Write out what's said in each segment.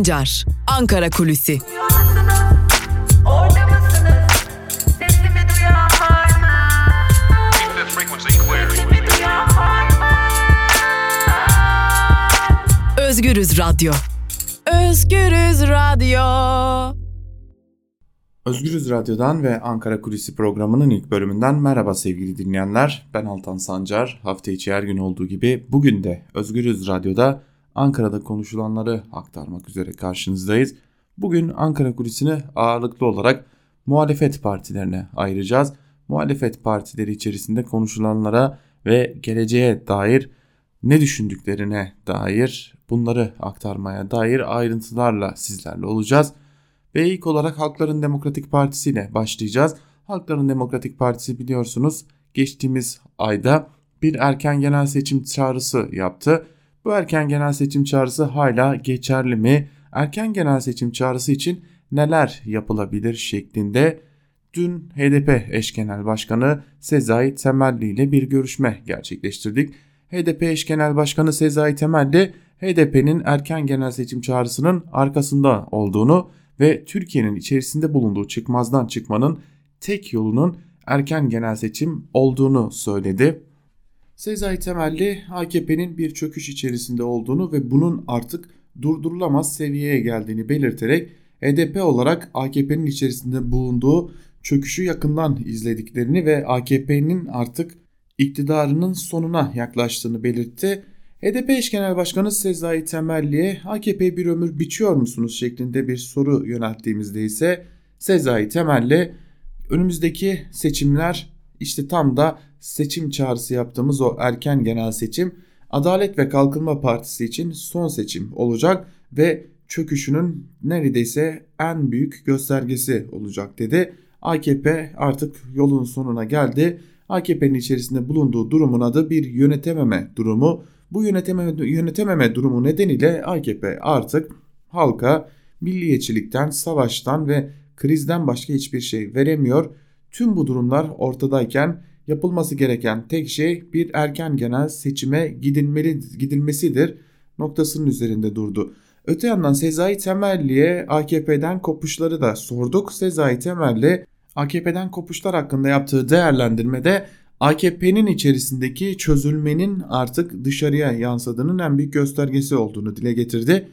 Sancar, Ankara Kulüsi. Özgürüz Radyo. Özgürüz Radyo. Özgürüz Radyo'dan ve Ankara Kulisi programının ilk bölümünden merhaba sevgili dinleyenler. Ben Altan Sancar. Hafta içi her gün olduğu gibi bugün de Özgürüz Radyo'da Ankara'da konuşulanları aktarmak üzere karşınızdayız. Bugün Ankara Kulisi'ni ağırlıklı olarak muhalefet partilerine ayıracağız. Muhalefet partileri içerisinde konuşulanlara ve geleceğe dair ne düşündüklerine dair bunları aktarmaya dair ayrıntılarla sizlerle olacağız. Ve ilk olarak Halkların Demokratik Partisi ile başlayacağız. Halkların Demokratik Partisi biliyorsunuz geçtiğimiz ayda bir erken genel seçim çağrısı yaptı. Bu erken genel seçim çağrısı hala geçerli mi? Erken genel seçim çağrısı için neler yapılabilir şeklinde dün HDP eş genel başkanı Sezai Temelli ile bir görüşme gerçekleştirdik. HDP eş genel başkanı Sezai Temelli HDP'nin erken genel seçim çağrısının arkasında olduğunu ve Türkiye'nin içerisinde bulunduğu çıkmazdan çıkmanın tek yolunun erken genel seçim olduğunu söyledi. Sezai Temelli AKP'nin bir çöküş içerisinde olduğunu ve bunun artık durdurulamaz seviyeye geldiğini belirterek HDP olarak AKP'nin içerisinde bulunduğu çöküşü yakından izlediklerini ve AKP'nin artık iktidarının sonuna yaklaştığını belirtti. HDP eş genel başkanı Sezai Temelli'ye AKP bir ömür biçiyor musunuz şeklinde bir soru yönelttiğimizde ise Sezai Temelli önümüzdeki seçimler işte tam da seçim çağrısı yaptığımız o erken genel seçim Adalet ve Kalkınma Partisi için son seçim olacak ve çöküşünün neredeyse en büyük göstergesi olacak dedi. AKP artık yolun sonuna geldi. AKP'nin içerisinde bulunduğu durumun adı bir yönetememe durumu. Bu yönetememe, yönetememe durumu nedeniyle AKP artık halka milliyetçilikten, savaştan ve krizden başka hiçbir şey veremiyor. Tüm bu durumlar ortadayken yapılması gereken tek şey bir erken genel seçime gidilmeli, gidilmesidir noktasının üzerinde durdu. Öte yandan Sezai Temelli'ye AKP'den kopuşları da sorduk. Sezai Temelli AKP'den kopuşlar hakkında yaptığı değerlendirmede AKP'nin içerisindeki çözülmenin artık dışarıya yansıdığının en büyük göstergesi olduğunu dile getirdi.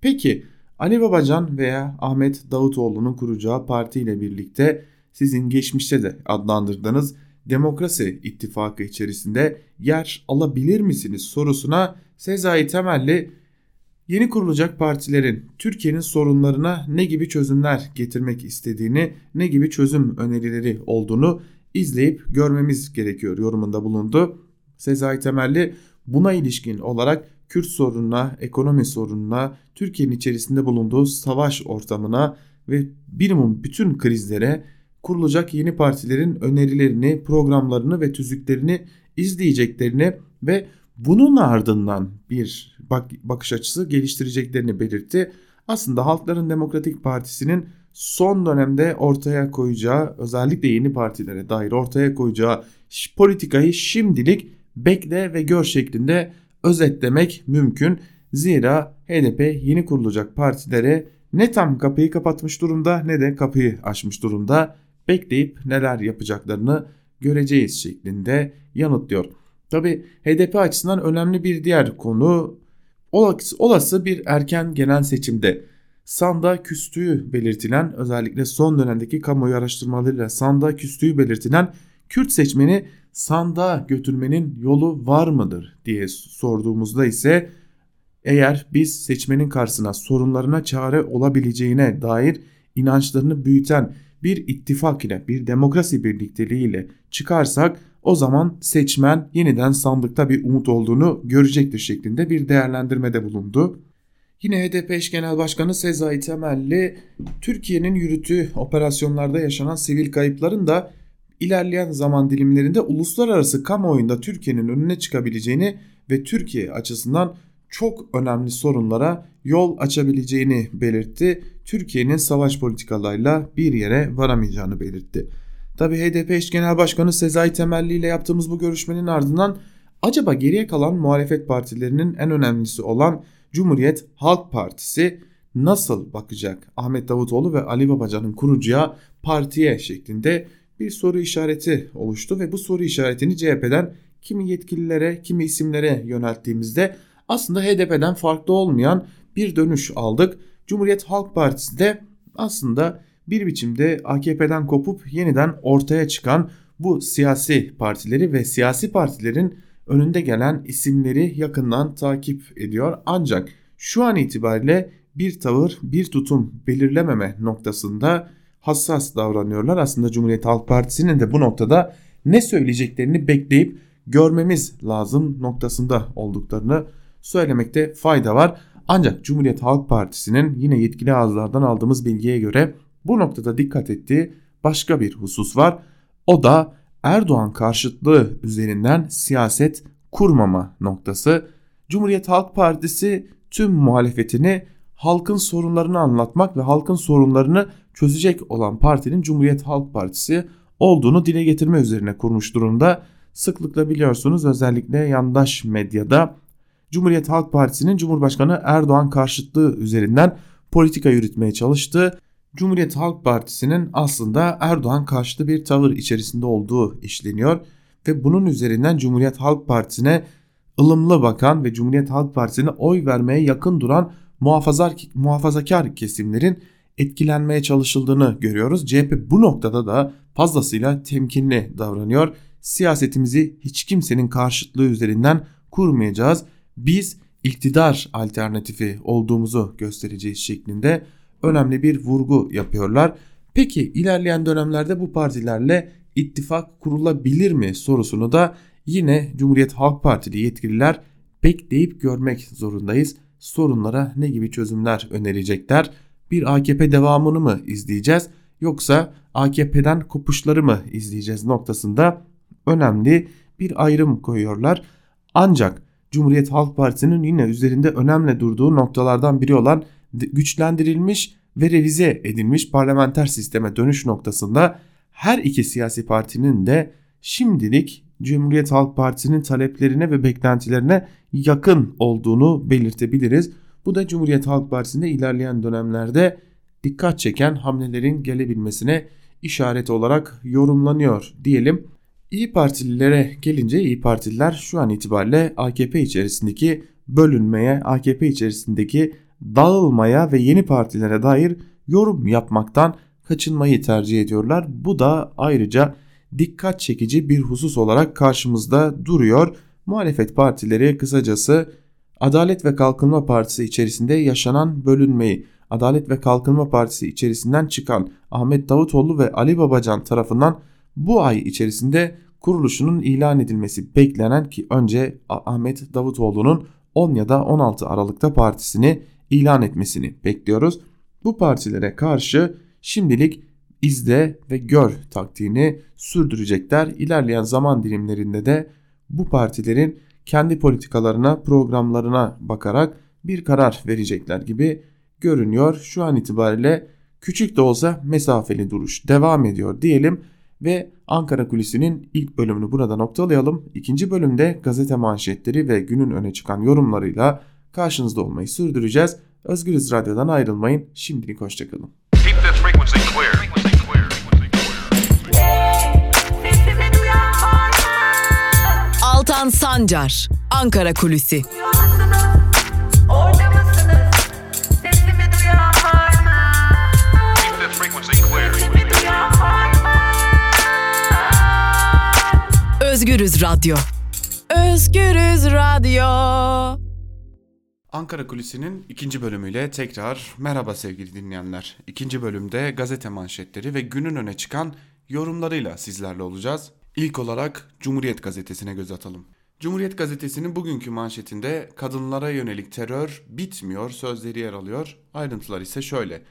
Peki Ali Babacan veya Ahmet Davutoğlu'nun kuracağı parti ile birlikte sizin geçmişte de adlandırdığınız Demokrasi İttifakı içerisinde yer alabilir misiniz sorusuna Sezai Temelli yeni kurulacak partilerin Türkiye'nin sorunlarına ne gibi çözümler getirmek istediğini, ne gibi çözüm önerileri olduğunu izleyip görmemiz gerekiyor yorumunda bulundu. Sezai Temelli buna ilişkin olarak Kürt sorununa, ekonomi sorununa, Türkiye'nin içerisinde bulunduğu savaş ortamına ve birimum bütün krizlere kurulacak yeni partilerin önerilerini, programlarını ve tüzüklerini izleyeceklerini ve bunun ardından bir bak bakış açısı geliştireceklerini belirtti. Aslında Halkların Demokratik Partisi'nin son dönemde ortaya koyacağı özellikle yeni partilere dair ortaya koyacağı politikayı şimdilik bekle ve gör şeklinde özetlemek mümkün. Zira HDP yeni kurulacak partilere ne tam kapıyı kapatmış durumda ne de kapıyı açmış durumda bekleyip neler yapacaklarını göreceğiz şeklinde yanıtlıyor. Tabi HDP açısından önemli bir diğer konu olası bir erken genel seçimde sanda küstüğü belirtilen özellikle son dönemdeki kamuoyu araştırmalarıyla sanda küstüğü belirtilen Kürt seçmeni sanda götürmenin yolu var mıdır diye sorduğumuzda ise eğer biz seçmenin karşısına sorunlarına çare olabileceğine dair inançlarını büyüten bir ittifak ile bir demokrasi birlikteliği ile çıkarsak o zaman seçmen yeniden sandıkta bir umut olduğunu görecektir şeklinde bir değerlendirmede bulundu. Yine HDP eş genel başkanı Sezai Temelli Türkiye'nin yürüttüğü operasyonlarda yaşanan sivil kayıpların da ilerleyen zaman dilimlerinde uluslararası kamuoyunda Türkiye'nin önüne çıkabileceğini ve Türkiye açısından çok önemli sorunlara yol açabileceğini belirtti. Türkiye'nin savaş politikalarıyla bir yere varamayacağını belirtti. Tabi HDP eş genel başkanı Sezai Temelli ile yaptığımız bu görüşmenin ardından acaba geriye kalan muhalefet partilerinin en önemlisi olan Cumhuriyet Halk Partisi nasıl bakacak Ahmet Davutoğlu ve Ali Babacan'ın kurucuya partiye şeklinde bir soru işareti oluştu ve bu soru işaretini CHP'den kimi yetkililere kimi isimlere yönelttiğimizde aslında HDP'den farklı olmayan bir dönüş aldık. Cumhuriyet Halk Partisi de aslında bir biçimde AKP'den kopup yeniden ortaya çıkan bu siyasi partileri ve siyasi partilerin önünde gelen isimleri yakından takip ediyor. Ancak şu an itibariyle bir tavır, bir tutum belirlememe noktasında hassas davranıyorlar. Aslında Cumhuriyet Halk Partisi'nin de bu noktada ne söyleyeceklerini bekleyip görmemiz lazım noktasında olduklarını söylemekte fayda var. Ancak Cumhuriyet Halk Partisi'nin yine yetkili ağızlardan aldığımız bilgiye göre bu noktada dikkat ettiği başka bir husus var. O da Erdoğan karşıtlığı üzerinden siyaset kurmama noktası. Cumhuriyet Halk Partisi tüm muhalefetini halkın sorunlarını anlatmak ve halkın sorunlarını çözecek olan partinin Cumhuriyet Halk Partisi olduğunu dile getirme üzerine kurmuş durumda. Sıklıkla biliyorsunuz özellikle yandaş medyada Cumhuriyet Halk Partisi'nin Cumhurbaşkanı Erdoğan karşıtlığı üzerinden politika yürütmeye çalıştı. Cumhuriyet Halk Partisi'nin aslında Erdoğan karşıtı bir tavır içerisinde olduğu işleniyor ve bunun üzerinden Cumhuriyet Halk Partisi'ne ılımlı bakan ve Cumhuriyet Halk Partisi'ne oy vermeye yakın duran muhafazakar kesimlerin etkilenmeye çalışıldığını görüyoruz. CHP bu noktada da fazlasıyla temkinli davranıyor. Siyasetimizi hiç kimsenin karşıtlığı üzerinden kurmayacağız. Biz iktidar alternatifi olduğumuzu göstereceğiz şeklinde önemli bir vurgu yapıyorlar. Peki ilerleyen dönemlerde bu partilerle ittifak kurulabilir mi sorusunu da yine Cumhuriyet Halk Partili yetkililer bekleyip görmek zorundayız. Sorunlara ne gibi çözümler önerecekler? Bir AKP devamını mı izleyeceğiz yoksa AKP'den kopuşları mı izleyeceğiz noktasında önemli bir ayrım koyuyorlar. Ancak Cumhuriyet Halk Partisi'nin yine üzerinde önemli durduğu noktalardan biri olan güçlendirilmiş ve revize edilmiş parlamenter sisteme dönüş noktasında her iki siyasi partinin de şimdilik Cumhuriyet Halk Partisi'nin taleplerine ve beklentilerine yakın olduğunu belirtebiliriz. Bu da Cumhuriyet Halk Partisi'nde ilerleyen dönemlerde dikkat çeken hamlelerin gelebilmesine işaret olarak yorumlanıyor diyelim. İyi Partililere gelince İyi Partililer şu an itibariyle AKP içerisindeki bölünmeye, AKP içerisindeki dağılmaya ve yeni partilere dair yorum yapmaktan kaçınmayı tercih ediyorlar. Bu da ayrıca dikkat çekici bir husus olarak karşımızda duruyor. Muhalefet partileri kısacası Adalet ve Kalkınma Partisi içerisinde yaşanan bölünmeyi, Adalet ve Kalkınma Partisi içerisinden çıkan Ahmet Davutoğlu ve Ali Babacan tarafından bu ay içerisinde kuruluşunun ilan edilmesi beklenen ki önce Ahmet Davutoğlu'nun 10 ya da 16 Aralık'ta partisini ilan etmesini bekliyoruz. Bu partilere karşı şimdilik izle ve gör taktiğini sürdürecekler. İlerleyen zaman dilimlerinde de bu partilerin kendi politikalarına, programlarına bakarak bir karar verecekler gibi görünüyor. Şu an itibariyle küçük de olsa mesafeli duruş devam ediyor diyelim ve Ankara Kulisi'nin ilk bölümünü burada noktalayalım. İkinci bölümde gazete manşetleri ve günün öne çıkan yorumlarıyla karşınızda olmayı sürdüreceğiz. Özgürüz Radyo'dan ayrılmayın. Şimdilik hoşçakalın. Altan Sancar, Ankara Kulüsi. Özgürüz Radyo. Özgürüz Radyo. Ankara Kulisi'nin ikinci bölümüyle tekrar merhaba sevgili dinleyenler. İkinci bölümde gazete manşetleri ve günün öne çıkan yorumlarıyla sizlerle olacağız. İlk olarak Cumhuriyet Gazetesi'ne göz atalım. Cumhuriyet Gazetesi'nin bugünkü manşetinde kadınlara yönelik terör bitmiyor sözleri yer alıyor. Ayrıntılar ise şöyle.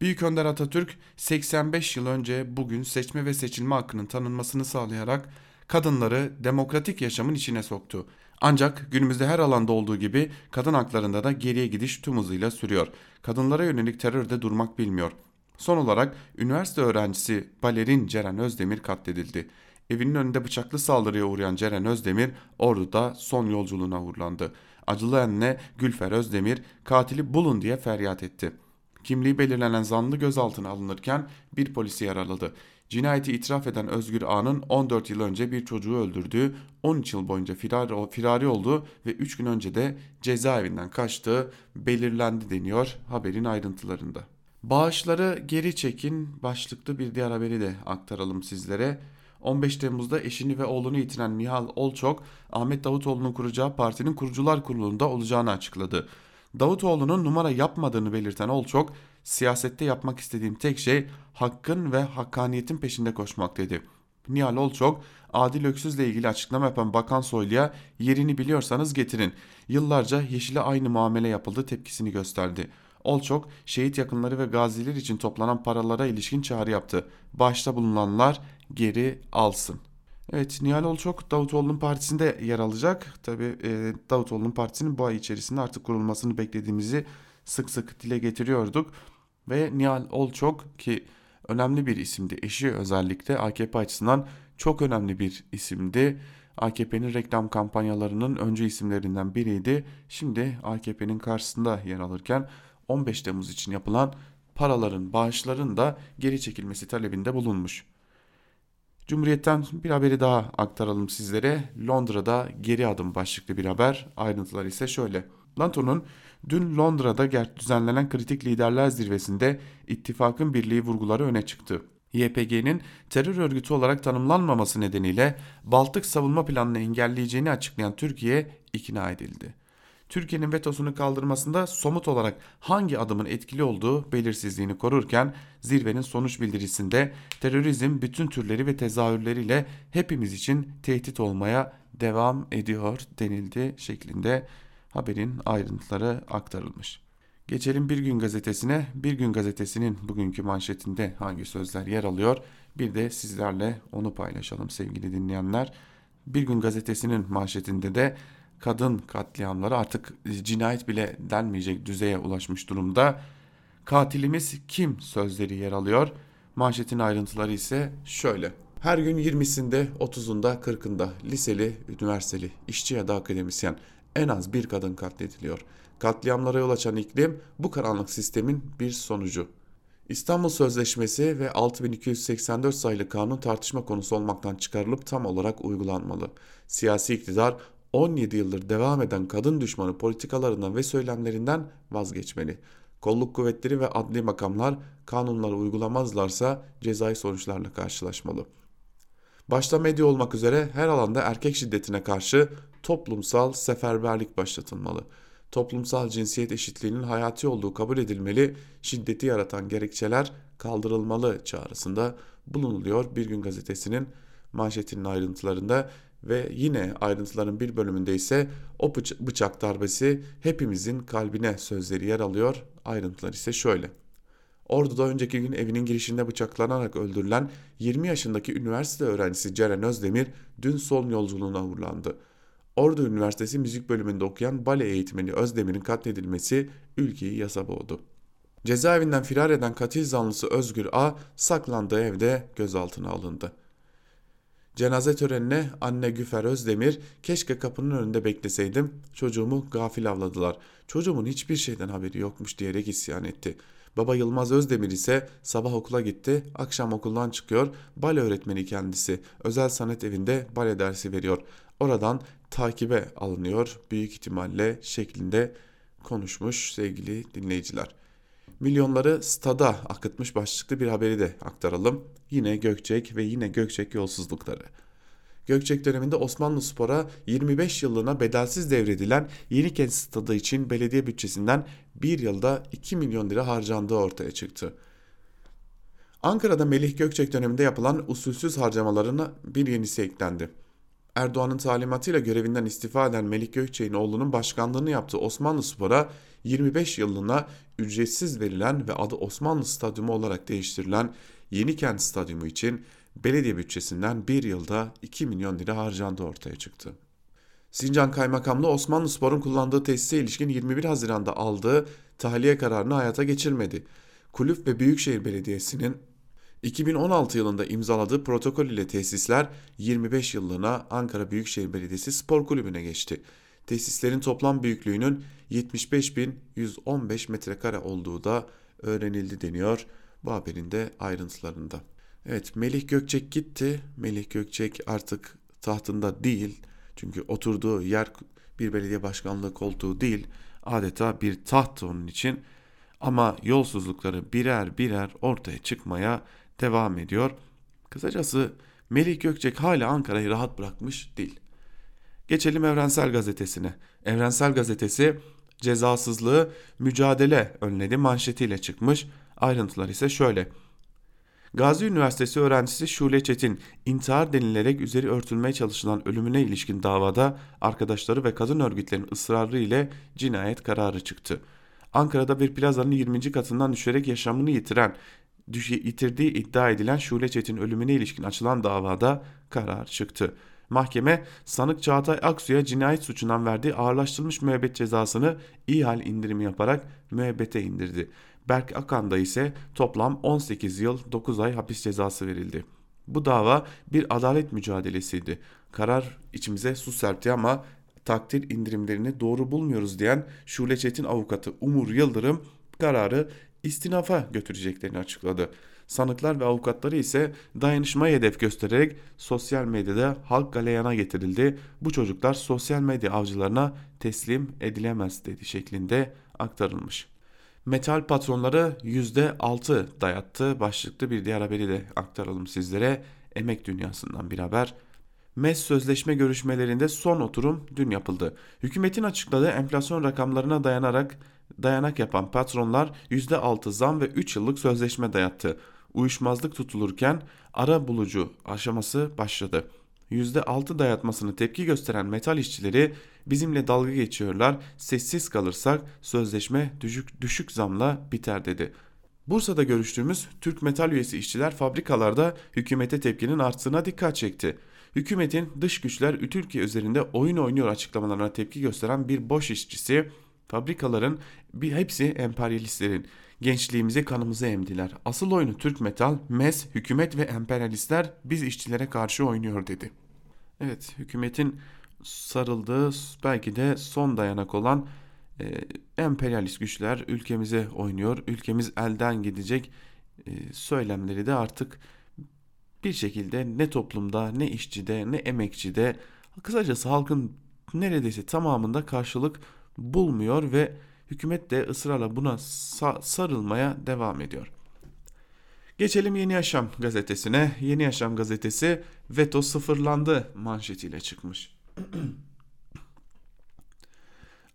Büyük Önder Atatürk 85 yıl önce bugün seçme ve seçilme hakkının tanınmasını sağlayarak kadınları demokratik yaşamın içine soktu. Ancak günümüzde her alanda olduğu gibi kadın haklarında da geriye gidiş tüm hızıyla sürüyor. Kadınlara yönelik terörde durmak bilmiyor. Son olarak üniversite öğrencisi balerin Ceren Özdemir katledildi. Evinin önünde bıçaklı saldırıya uğrayan Ceren Özdemir Ordu'da son yolculuğuna uğurlandı. Acılı anne Gülfer Özdemir katili bulun diye feryat etti. Kimliği belirlenen zanlı gözaltına alınırken bir polisi yaraladı. Cinayeti itiraf eden Özgür Ağa'nın 14 yıl önce bir çocuğu öldürdüğü, 13 yıl boyunca firari, firari olduğu ve 3 gün önce de cezaevinden kaçtığı belirlendi deniyor haberin ayrıntılarında. Bağışları geri çekin başlıklı bir diğer haberi de aktaralım sizlere. 15 Temmuz'da eşini ve oğlunu yitiren Nihal Olçok, Ahmet Davutoğlu'nun kuracağı partinin kurucular kurulunda olacağını açıkladı. Davutoğlu'nun numara yapmadığını belirten Olçok, siyasette yapmak istediğim tek şey hakkın ve hakkaniyetin peşinde koşmak dedi. Nihal Olçok, Adil Öksüz'le ilgili açıklama yapan Bakan Soylu'ya yerini biliyorsanız getirin. Yıllarca Yeşil'e aynı muamele yapıldı tepkisini gösterdi. Olçok, şehit yakınları ve gaziler için toplanan paralara ilişkin çağrı yaptı. Başta bulunanlar geri alsın. Evet Nihal Olçok Davutoğlu'nun partisinde yer alacak. Tabi e, Davutoğlu'nun partisinin bu ay içerisinde artık kurulmasını beklediğimizi sık sık dile getiriyorduk. Ve Nihal Olçok ki önemli bir isimdi. Eşi özellikle AKP açısından çok önemli bir isimdi. AKP'nin reklam kampanyalarının öncü isimlerinden biriydi. Şimdi AKP'nin karşısında yer alırken 15 Temmuz için yapılan paraların, bağışların da geri çekilmesi talebinde bulunmuş. Cumhuriyet'ten bir haberi daha aktaralım sizlere. Londra'da geri adım başlıklı bir haber. Ayrıntılar ise şöyle. NATO'nun dün Londra'da düzenlenen kritik liderler zirvesinde ittifakın birliği vurguları öne çıktı. YPG'nin terör örgütü olarak tanımlanmaması nedeniyle Baltık savunma planını engelleyeceğini açıklayan Türkiye ikna edildi. Türkiye'nin vetosunu kaldırmasında somut olarak hangi adımın etkili olduğu belirsizliğini korurken zirvenin sonuç bildirisinde terörizm bütün türleri ve tezahürleriyle hepimiz için tehdit olmaya devam ediyor denildi şeklinde haberin ayrıntıları aktarılmış. Geçelim Bir Gün Gazetesi'ne. Bir Gün Gazetesi'nin bugünkü manşetinde hangi sözler yer alıyor? Bir de sizlerle onu paylaşalım sevgili dinleyenler. Bir Gün Gazetesi'nin manşetinde de kadın katliamları artık cinayet bile denmeyecek düzeye ulaşmış durumda. Katilimiz kim sözleri yer alıyor. Manşetin ayrıntıları ise şöyle. Her gün 20'sinde, 30'unda, 40'ında liseli, üniversiteli, işçi ya da akademisyen en az bir kadın katlediliyor. Katliamlara yol açan iklim bu karanlık sistemin bir sonucu. İstanbul Sözleşmesi ve 6284 sayılı kanun tartışma konusu olmaktan çıkarılıp tam olarak uygulanmalı. Siyasi iktidar 17 yıldır devam eden kadın düşmanı politikalarından ve söylemlerinden vazgeçmeli. Kolluk kuvvetleri ve adli makamlar kanunları uygulamazlarsa cezai sonuçlarla karşılaşmalı. Başta medya olmak üzere her alanda erkek şiddetine karşı toplumsal seferberlik başlatılmalı. Toplumsal cinsiyet eşitliğinin hayati olduğu kabul edilmeli, şiddeti yaratan gerekçeler kaldırılmalı çağrısında bulunuluyor Bir Gün Gazetesi'nin manşetinin ayrıntılarında ve yine ayrıntıların bir bölümünde ise o bıçak darbesi hepimizin kalbine sözleri yer alıyor. Ayrıntılar ise şöyle. Ordu'da önceki gün evinin girişinde bıçaklanarak öldürülen 20 yaşındaki üniversite öğrencisi Ceren Özdemir dün son yolculuğuna uğurlandı. Ordu Üniversitesi müzik bölümünde okuyan bale eğitmeni Özdemir'in katledilmesi ülkeyi yasa boğdu. Cezaevinden firar eden katil zanlısı Özgür A saklandığı evde gözaltına alındı. Cenaze törenine anne Güfer Özdemir keşke kapının önünde bekleseydim çocuğumu gafil avladılar. Çocuğumun hiçbir şeyden haberi yokmuş diyerek isyan etti. Baba Yılmaz Özdemir ise sabah okula gitti, akşam okuldan çıkıyor, bale öğretmeni kendisi. Özel sanat evinde bale dersi veriyor. Oradan takibe alınıyor büyük ihtimalle şeklinde konuşmuş sevgili dinleyiciler. Milyonları stada akıtmış başlıklı bir haberi de aktaralım. Yine Gökçek ve yine Gökçek yolsuzlukları. Gökçek döneminde Osmanlı Spor'a 25 yıllığına bedelsiz devredilen Yenikent stadı için belediye bütçesinden bir yılda 2 milyon lira harcandığı ortaya çıktı. Ankara'da Melih Gökçek döneminde yapılan usulsüz harcamalarına bir yenisi eklendi. Erdoğan'ın talimatıyla görevinden istifa eden Melik Gökçek'in oğlunun başkanlığını yaptığı Osmanlı Spor'a 25 yılına ücretsiz verilen ve adı Osmanlı Stadyumu olarak değiştirilen Yenikent Stadyumu için belediye bütçesinden bir yılda 2 milyon lira harcandığı ortaya çıktı. Sincan Kaymakamlığı Osmanlı Spor'un kullandığı tesise ilişkin 21 Haziran'da aldığı tahliye kararını hayata geçirmedi. Kulüp ve Büyükşehir Belediyesi'nin 2016 yılında imzaladığı protokol ile tesisler 25 yıllığına Ankara Büyükşehir Belediyesi Spor Kulübü'ne geçti. Tesislerin toplam büyüklüğünün 75.115 metrekare olduğu da öğrenildi deniyor bu haberin de ayrıntılarında. Evet Melih Gökçek gitti. Melih Gökçek artık tahtında değil. Çünkü oturduğu yer bir belediye başkanlığı koltuğu değil. Adeta bir taht onun için. Ama yolsuzlukları birer birer ortaya çıkmaya devam ediyor. Kısacası Melih Gökçek hala Ankara'yı rahat bırakmış değil. Geçelim Evrensel Gazetesi'ne. Evrensel Gazetesi cezasızlığı mücadele önledi manşetiyle çıkmış. Ayrıntılar ise şöyle. Gazi Üniversitesi öğrencisi Şule Çetin intihar denilerek üzeri örtülmeye çalışılan ölümüne ilişkin davada arkadaşları ve kadın örgütlerin ısrarı ile cinayet kararı çıktı. Ankara'da bir plazanın 20. katından düşerek yaşamını yitiren yitirdiği iddia edilen Şule Çetin ölümüne ilişkin açılan davada karar çıktı. Mahkeme sanık Çağatay Aksu'ya cinayet suçundan verdiği ağırlaştırılmış müebbet cezasını ihal indirimi yaparak müebbete indirdi. Berk Akan'da ise toplam 18 yıl 9 ay hapis cezası verildi. Bu dava bir adalet mücadelesiydi. Karar içimize su serpti ama takdir indirimlerini doğru bulmuyoruz diyen Şule Çetin avukatı Umur Yıldırım kararı istinafa götüreceklerini açıkladı. Sanıklar ve avukatları ise dayanışmayı hedef göstererek sosyal medyada halk galeyana getirildi. Bu çocuklar sosyal medya avcılarına teslim edilemez dedi şeklinde aktarılmış. Metal patronları %6 dayattı. Başlıklı bir diğer haberi de aktaralım sizlere. Emek dünyasından bir haber. MES sözleşme görüşmelerinde son oturum dün yapıldı. Hükümetin açıkladığı enflasyon rakamlarına dayanarak dayanak yapan patronlar %6 zam ve 3 yıllık sözleşme dayattı. Uyuşmazlık tutulurken ara bulucu aşaması başladı. %6 dayatmasını tepki gösteren metal işçileri bizimle dalga geçiyorlar, sessiz kalırsak sözleşme düşük, düşük zamla biter dedi. Bursa'da görüştüğümüz Türk Metal üyesi işçiler fabrikalarda hükümete tepkinin arttığına dikkat çekti. Hükümetin dış güçler Türkiye üzerinde oyun oynuyor açıklamalarına tepki gösteren bir boş işçisi fabrikaların bir hepsi emperyalistlerin gençliğimizi kanımızı emdiler. Asıl oyunu Türk Metal, MES, hükümet ve emperyalistler biz işçilere karşı oynuyor dedi. Evet hükümetin sarıldığı belki de son dayanak olan e, emperyalist güçler ülkemize oynuyor. Ülkemiz elden gidecek e, söylemleri de artık bir şekilde ne toplumda ne işçide ne emekçide kısacası halkın neredeyse tamamında karşılık bulmuyor ve hükümet de ısrarla buna sarılmaya devam ediyor. Geçelim Yeni Yaşam gazetesine. Yeni Yaşam gazetesi veto sıfırlandı manşetiyle çıkmış.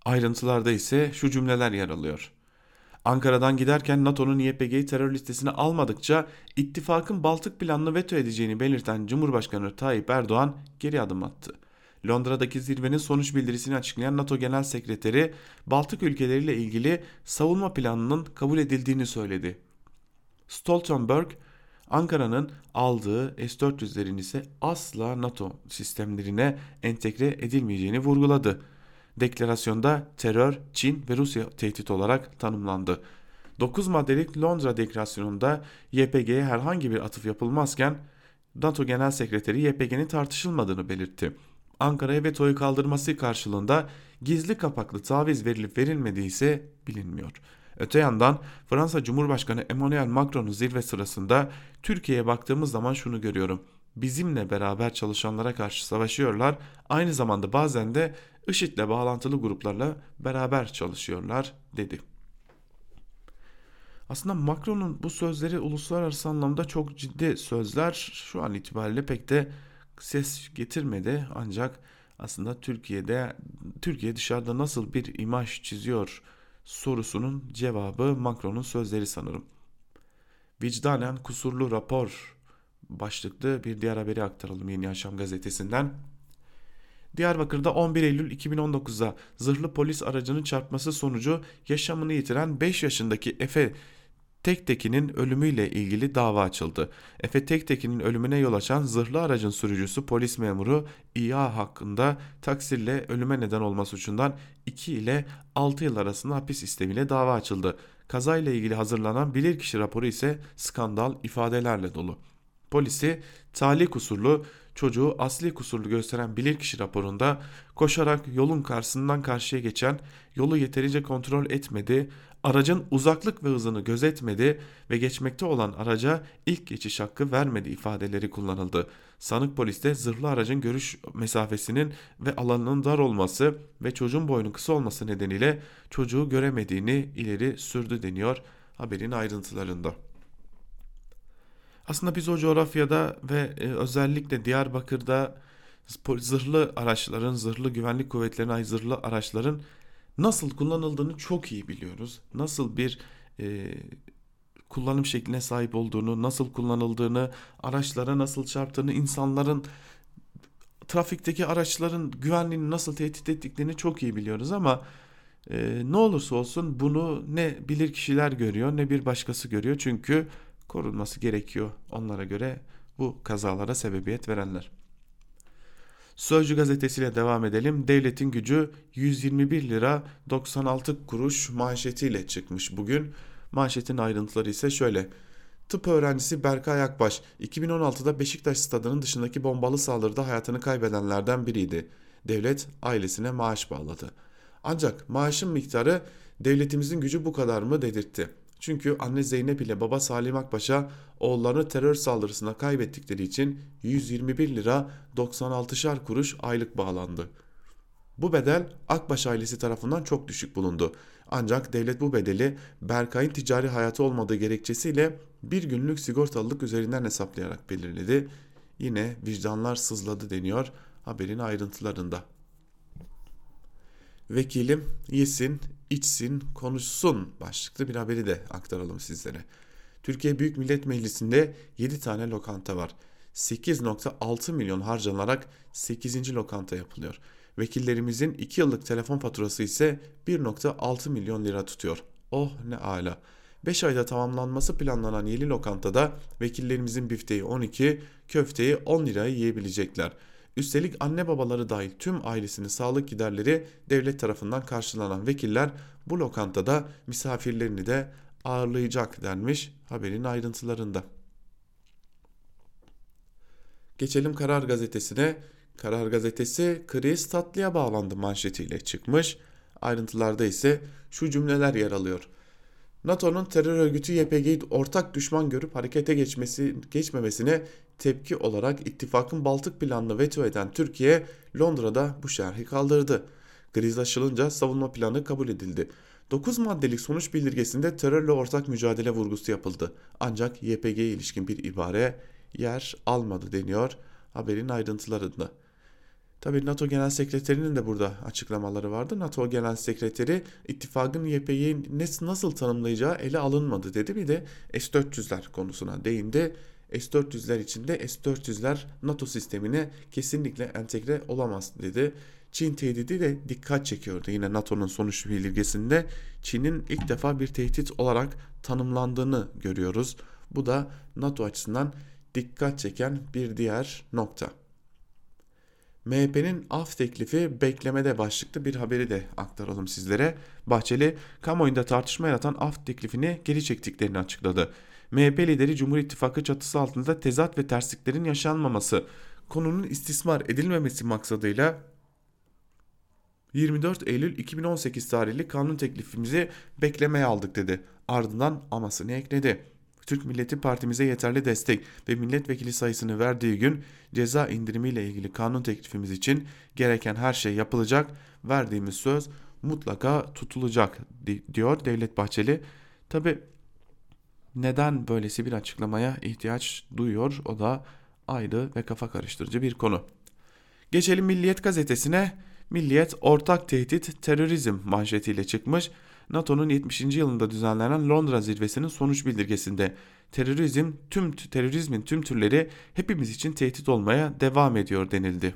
Ayrıntılarda ise şu cümleler yer alıyor. Ankara'dan giderken NATO'nun YPG'yi terör listesine almadıkça ittifakın Baltık planını veto edeceğini belirten Cumhurbaşkanı Tayyip Erdoğan geri adım attı. Londra'daki zirvenin sonuç bildirisini açıklayan NATO Genel Sekreteri Baltık ülkeleriyle ilgili savunma planının kabul edildiğini söyledi. Stoltenberg, Ankara'nın aldığı S-400'lerin ise asla NATO sistemlerine entegre edilmeyeceğini vurguladı. Deklarasyonda terör, Çin ve Rusya tehdit olarak tanımlandı. 9 maddelik Londra Deklarasyonunda YPG'ye herhangi bir atıf yapılmazken NATO Genel Sekreteri YPG'nin tartışılmadığını belirtti. Ankara'ya vetoyu kaldırması karşılığında gizli kapaklı taviz verilip verilmediği ise bilinmiyor. Öte yandan Fransa Cumhurbaşkanı Emmanuel Macron'un zirve sırasında Türkiye'ye baktığımız zaman şunu görüyorum. Bizimle beraber çalışanlara karşı savaşıyorlar. Aynı zamanda bazen de IŞİD'le bağlantılı gruplarla beraber çalışıyorlar dedi. Aslında Macron'un bu sözleri uluslararası anlamda çok ciddi sözler. Şu an itibariyle pek de ses getirmedi ancak aslında Türkiye'de Türkiye dışarıda nasıl bir imaj çiziyor sorusunun cevabı Macron'un sözleri sanırım. Vicdanen kusurlu rapor başlıklı bir diğer haberi aktaralım Yeni Yaşam gazetesinden. Diyarbakır'da 11 Eylül 2019'da zırhlı polis aracının çarpması sonucu yaşamını yitiren 5 yaşındaki Efe Tektekin'in ölümüyle ilgili dava açıldı. Efe Tektekin'in ölümüne yol açan zırhlı aracın sürücüsü polis memuru İA hakkında taksirle ölüme neden olma suçundan 2 ile 6 yıl arasında hapis istemiyle dava açıldı. Kazayla ilgili hazırlanan bilirkişi raporu ise skandal ifadelerle dolu. Polisi talih kusurlu çocuğu asli kusurlu gösteren bilirkişi raporunda koşarak yolun karşısından karşıya geçen, yolu yeterince kontrol etmedi, aracın uzaklık ve hızını gözetmedi ve geçmekte olan araca ilk geçiş hakkı vermedi ifadeleri kullanıldı. Sanık poliste zırhlı aracın görüş mesafesinin ve alanının dar olması ve çocuğun boyunun kısa olması nedeniyle çocuğu göremediğini ileri sürdü deniyor haberin ayrıntılarında. Aslında biz o coğrafyada ve e, özellikle Diyarbakır'da zırhlı araçların, zırhlı güvenlik kuvvetlerine ait zırhlı araçların nasıl kullanıldığını çok iyi biliyoruz. Nasıl bir e, kullanım şekline sahip olduğunu, nasıl kullanıldığını, araçlara nasıl çarptığını, insanların trafikteki araçların güvenliğini nasıl tehdit ettiklerini çok iyi biliyoruz ama e, ne olursa olsun bunu ne bilir kişiler görüyor ne bir başkası görüyor çünkü korunması gerekiyor onlara göre bu kazalara sebebiyet verenler. Sözcü gazetesiyle devam edelim. Devletin gücü 121 lira 96 kuruş manşetiyle çıkmış bugün. Manşetin ayrıntıları ise şöyle. Tıp öğrencisi Berkay Akbaş 2016'da Beşiktaş stadının dışındaki bombalı saldırıda hayatını kaybedenlerden biriydi. Devlet ailesine maaş bağladı. Ancak maaşın miktarı devletimizin gücü bu kadar mı dedirtti. Çünkü anne Zeynep ile baba Salim Akbaş'a oğullarını terör saldırısına kaybettikleri için 121 lira 96'şar kuruş aylık bağlandı. Bu bedel Akbaş ailesi tarafından çok düşük bulundu. Ancak devlet bu bedeli Berkay'ın ticari hayatı olmadığı gerekçesiyle bir günlük sigortalılık üzerinden hesaplayarak belirledi. Yine vicdanlar sızladı deniyor haberin ayrıntılarında. Vekilim yesin, içsin, konuşsun başlıklı bir haberi de aktaralım sizlere. Türkiye Büyük Millet Meclisi'nde 7 tane lokanta var. 8.6 milyon harcanarak 8. lokanta yapılıyor. Vekillerimizin 2 yıllık telefon faturası ise 1.6 milyon lira tutuyor. Oh ne ala. 5 ayda tamamlanması planlanan yeni lokantada vekillerimizin bifteyi 12, köfteyi 10 liraya yiyebilecekler. Üstelik anne babaları dahil tüm ailesinin sağlık giderleri devlet tarafından karşılanan vekiller bu lokantada misafirlerini de ağırlayacak denmiş haberin ayrıntılarında. Geçelim Karar Gazetesi'ne. Karar Gazetesi kriz tatlıya bağlandı manşetiyle çıkmış. Ayrıntılarda ise şu cümleler yer alıyor. NATO'nun terör örgütü YPG'yi ortak düşman görüp harekete geçmesi, geçmemesine tepki olarak ittifakın Baltık planını veto eden Türkiye Londra'da bu şerhi kaldırdı. Kriz savunma planı kabul edildi. 9 maddelik sonuç bildirgesinde terörle ortak mücadele vurgusu yapıldı. Ancak YPG'ye ilişkin bir ibare yer almadı deniyor haberin ayrıntılarında. Tabi NATO Genel Sekreterinin de burada açıklamaları vardı. NATO Genel Sekreteri ittifakın YPG'yi nasıl tanımlayacağı ele alınmadı dedi. Bir de S-400'ler konusuna değindi. S-400'ler içinde S-400'ler NATO sistemine kesinlikle entegre olamaz dedi. Çin tehdidi de dikkat çekiyordu. Yine NATO'nun sonuç bildirgesinde Çin'in ilk defa bir tehdit olarak tanımlandığını görüyoruz. Bu da NATO açısından dikkat çeken bir diğer nokta. MHP'nin af teklifi beklemede başlıklı bir haberi de aktaralım sizlere. Bahçeli kamuoyunda tartışma yaratan af teklifini geri çektiklerini açıkladı. MHP lideri Cumhur İttifakı çatısı altında tezat ve tersliklerin yaşanmaması, konunun istismar edilmemesi maksadıyla 24 Eylül 2018 tarihli kanun teklifimizi beklemeye aldık dedi. Ardından amasını ekledi. Türk Milleti Partimize yeterli destek ve milletvekili sayısını verdiği gün ceza indirimiyle ilgili kanun teklifimiz için gereken her şey yapılacak. Verdiğimiz söz mutlaka tutulacak diyor Devlet Bahçeli. Tabi neden böylesi bir açıklamaya ihtiyaç duyuyor o da ayrı ve kafa karıştırıcı bir konu. Geçelim Milliyet gazetesine. Milliyet ortak tehdit terörizm manşetiyle çıkmış. NATO'nun 70. yılında düzenlenen Londra zirvesinin sonuç bildirgesinde terörizm tüm terörizmin tüm türleri hepimiz için tehdit olmaya devam ediyor denildi.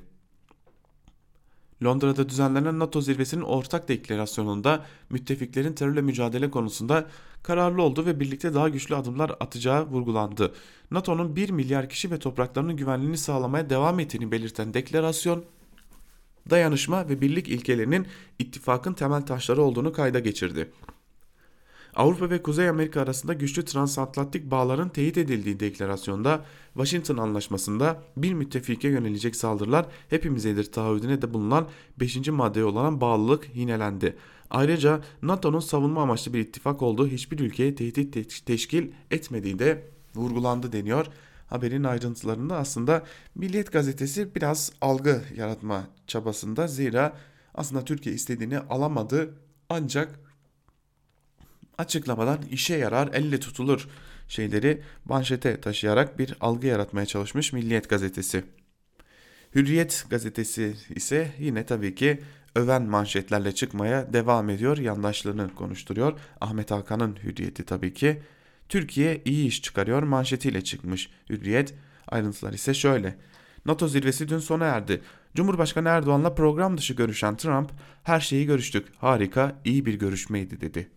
Londra'da düzenlenen NATO zirvesinin ortak deklarasyonunda müttefiklerin terörle mücadele konusunda kararlı olduğu ve birlikte daha güçlü adımlar atacağı vurgulandı. NATO'nun 1 milyar kişi ve topraklarının güvenliğini sağlamaya devam ettiğini belirten deklarasyon dayanışma ve birlik ilkelerinin ittifakın temel taşları olduğunu kayda geçirdi. Avrupa ve Kuzey Amerika arasında güçlü transatlantik bağların teyit edildiği deklarasyonda Washington Anlaşması'nda bir müttefike yönelecek saldırılar hepimizedir taahhüdüne de bulunan 5. maddeye olan bağlılık yinelendi. Ayrıca NATO'nun savunma amaçlı bir ittifak olduğu hiçbir ülkeye tehdit teşkil etmediği de vurgulandı deniyor. Haberin ayrıntılarında aslında Milliyet gazetesi biraz algı yaratma çabasında zira aslında Türkiye istediğini alamadı ancak açıklamadan işe yarar elle tutulur şeyleri manşete taşıyarak bir algı yaratmaya çalışmış Milliyet gazetesi. Hürriyet gazetesi ise yine tabii ki öven manşetlerle çıkmaya devam ediyor. Yandaşlarını konuşturuyor. Ahmet Hakan'ın hürriyeti tabii ki. Türkiye iyi iş çıkarıyor manşetiyle çıkmış. Hürriyet ayrıntılar ise şöyle. NATO zirvesi dün sona erdi. Cumhurbaşkanı Erdoğan'la program dışı görüşen Trump, her şeyi görüştük, harika, iyi bir görüşmeydi dedi.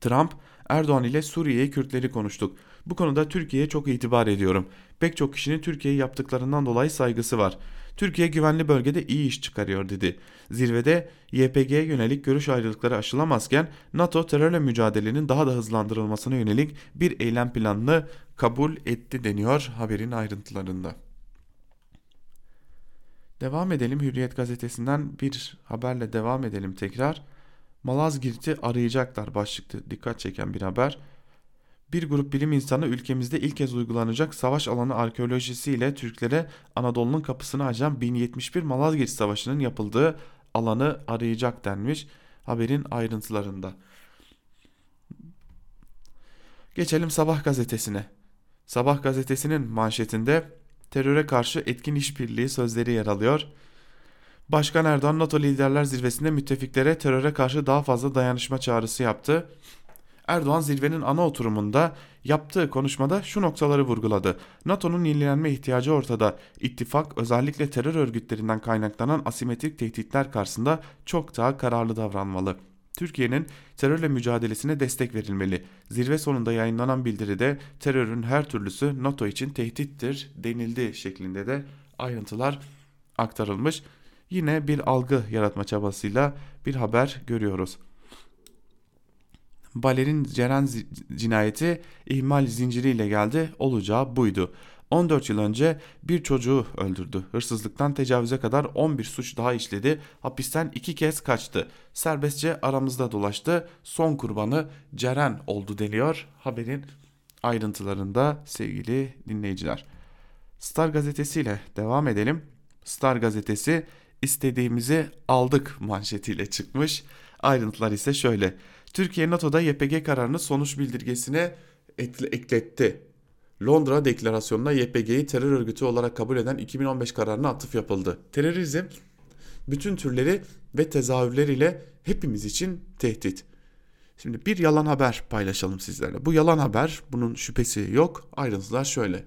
Trump, Erdoğan ile Suriye'ye Kürtleri konuştuk. Bu konuda Türkiye'ye çok itibar ediyorum. Pek çok kişinin Türkiye'ye yaptıklarından dolayı saygısı var. Türkiye güvenli bölgede iyi iş çıkarıyor dedi. Zirvede YPG'ye yönelik görüş ayrılıkları aşılamazken NATO terörle mücadelenin daha da hızlandırılmasına yönelik bir eylem planını kabul etti deniyor haberin ayrıntılarında. Devam edelim Hürriyet gazetesinden bir haberle devam edelim tekrar. Malazgirt'i arayacaklar başlıklı dikkat çeken bir haber. Bir grup bilim insanı ülkemizde ilk kez uygulanacak savaş alanı arkeolojisiyle Türklere Anadolu'nun kapısını açan 1071 Malazgirt Savaşı'nın yapıldığı alanı arayacak denmiş haberin ayrıntılarında. Geçelim Sabah gazetesine. Sabah gazetesinin manşetinde teröre karşı etkin işbirliği sözleri yer alıyor. Başkan Erdoğan NATO liderler zirvesinde müttefiklere teröre karşı daha fazla dayanışma çağrısı yaptı. Erdoğan zirvenin ana oturumunda yaptığı konuşmada şu noktaları vurguladı. NATO'nun yenilenme ihtiyacı ortada. İttifak özellikle terör örgütlerinden kaynaklanan asimetrik tehditler karşısında çok daha kararlı davranmalı. Türkiye'nin terörle mücadelesine destek verilmeli. Zirve sonunda yayınlanan bildiride terörün her türlüsü NATO için tehdittir denildi şeklinde de ayrıntılar aktarılmış. Yine bir algı yaratma çabasıyla bir haber görüyoruz. Balerin Ceren cinayeti ihmal zinciriyle geldi. Olacağı buydu. 14 yıl önce bir çocuğu öldürdü. Hırsızlıktan tecavüze kadar 11 suç daha işledi. Hapisten iki kez kaçtı. Serbestçe aramızda dolaştı. Son kurbanı Ceren oldu deniyor haberin ayrıntılarında sevgili dinleyiciler. Star gazetesiyle devam edelim. Star gazetesi istediğimizi aldık manşetiyle çıkmış. Ayrıntılar ise şöyle. Türkiye NATO'da YPG kararını sonuç bildirgesine ekletti. Londra deklarasyonuna YPG'yi terör örgütü olarak kabul eden 2015 kararına atıf yapıldı. Terörizm bütün türleri ve tezahürleriyle hepimiz için tehdit. Şimdi bir yalan haber paylaşalım sizlerle. Bu yalan haber bunun şüphesi yok. Ayrıntılar şöyle.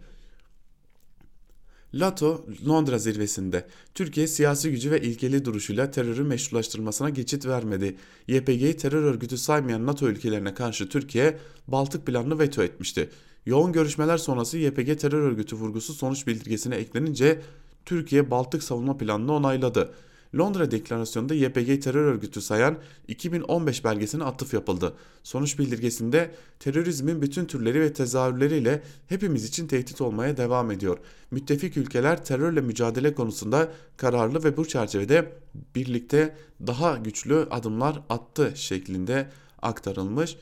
NATO Londra zirvesinde Türkiye siyasi gücü ve ilkeli duruşuyla terörün meşrulaştırılmasına geçit vermedi. YPG'yi terör örgütü saymayan NATO ülkelerine karşı Türkiye Baltık planını veto etmişti. Yoğun görüşmeler sonrası YPG terör örgütü vurgusu sonuç bildirgesine eklenince Türkiye Baltık savunma planını onayladı. Londra deklarasyonunda YPG terör örgütü sayan 2015 belgesine atıf yapıldı. Sonuç bildirgesinde terörizmin bütün türleri ve tezahürleriyle hepimiz için tehdit olmaya devam ediyor. Müttefik ülkeler terörle mücadele konusunda kararlı ve bu çerçevede birlikte daha güçlü adımlar attı şeklinde aktarılmış.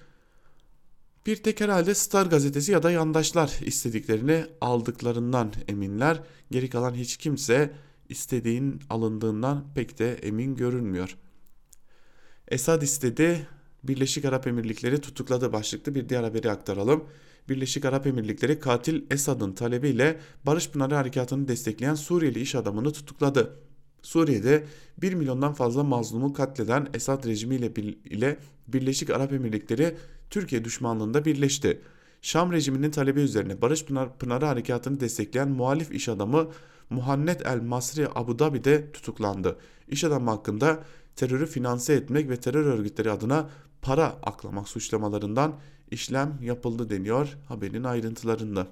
Bir tek herhalde Star gazetesi ya da yandaşlar istediklerini aldıklarından eminler. Geri kalan hiç kimse istediğin alındığından pek de emin görünmüyor. Esad istedi, Birleşik Arap Emirlikleri tutukladı başlıklı bir diğer haberi aktaralım. Birleşik Arap Emirlikleri katil Esad'ın talebiyle Barış Pınarı Harekatı'nı destekleyen Suriyeli iş adamını tutukladı. Suriye'de 1 milyondan fazla mazlumu katleden Esad rejimi ile Birleşik Arap Emirlikleri Türkiye düşmanlığında birleşti. Şam rejiminin talebi üzerine Barış Pınar, Pınarı Harekatı'nı destekleyen muhalif iş adamı Muhannet El Masri Abu Dhabi'de tutuklandı. İş adamı hakkında terörü finanse etmek ve terör örgütleri adına para aklamak suçlamalarından işlem yapıldı deniyor haberin ayrıntılarında.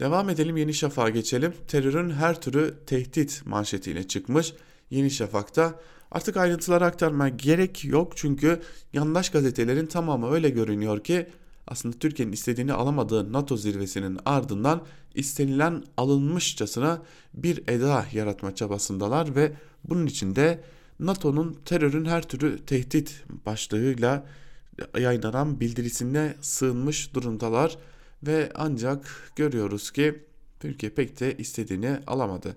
Devam edelim Yeni Şafak'a geçelim. Terörün her türü tehdit manşetiyle çıkmış. Yeni Şafak'ta Artık ayrıntıları aktarmaya gerek yok çünkü yandaş gazetelerin tamamı öyle görünüyor ki aslında Türkiye'nin istediğini alamadığı NATO zirvesinin ardından istenilen alınmışçasına bir eda yaratma çabasındalar ve bunun için de NATO'nun terörün her türlü tehdit başlığıyla yayınlanan bildirisine sığınmış durumdalar ve ancak görüyoruz ki Türkiye pek de istediğini alamadı.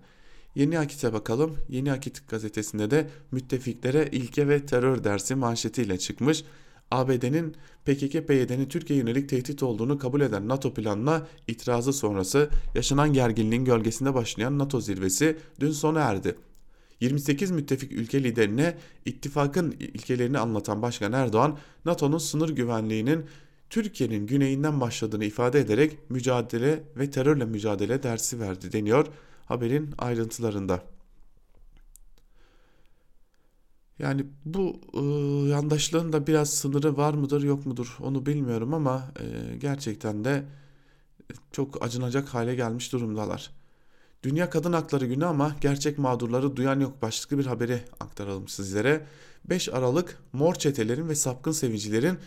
Yeni Akit'e bakalım. Yeni Akit gazetesinde de müttefiklere ilke ve terör dersi manşetiyle çıkmış. ABD'nin PKK-PYD'nin Türkiye yönelik tehdit olduğunu kabul eden NATO planına itirazı sonrası yaşanan gerginliğin gölgesinde başlayan NATO zirvesi dün sona erdi. 28 müttefik ülke liderine ittifakın ilkelerini anlatan Başkan Erdoğan, NATO'nun sınır güvenliğinin Türkiye'nin güneyinden başladığını ifade ederek mücadele ve terörle mücadele dersi verdi deniyor haberin ayrıntılarında. Yani bu e, yandaşlığın da biraz sınırı var mıdır yok mudur onu bilmiyorum ama e, gerçekten de çok acınacak hale gelmiş durumdalar. Dünya Kadın Hakları Günü ama gerçek mağdurları duyan yok başlıklı bir haberi aktaralım sizlere. 5 Aralık mor çetelerin ve sapkın sevicilerin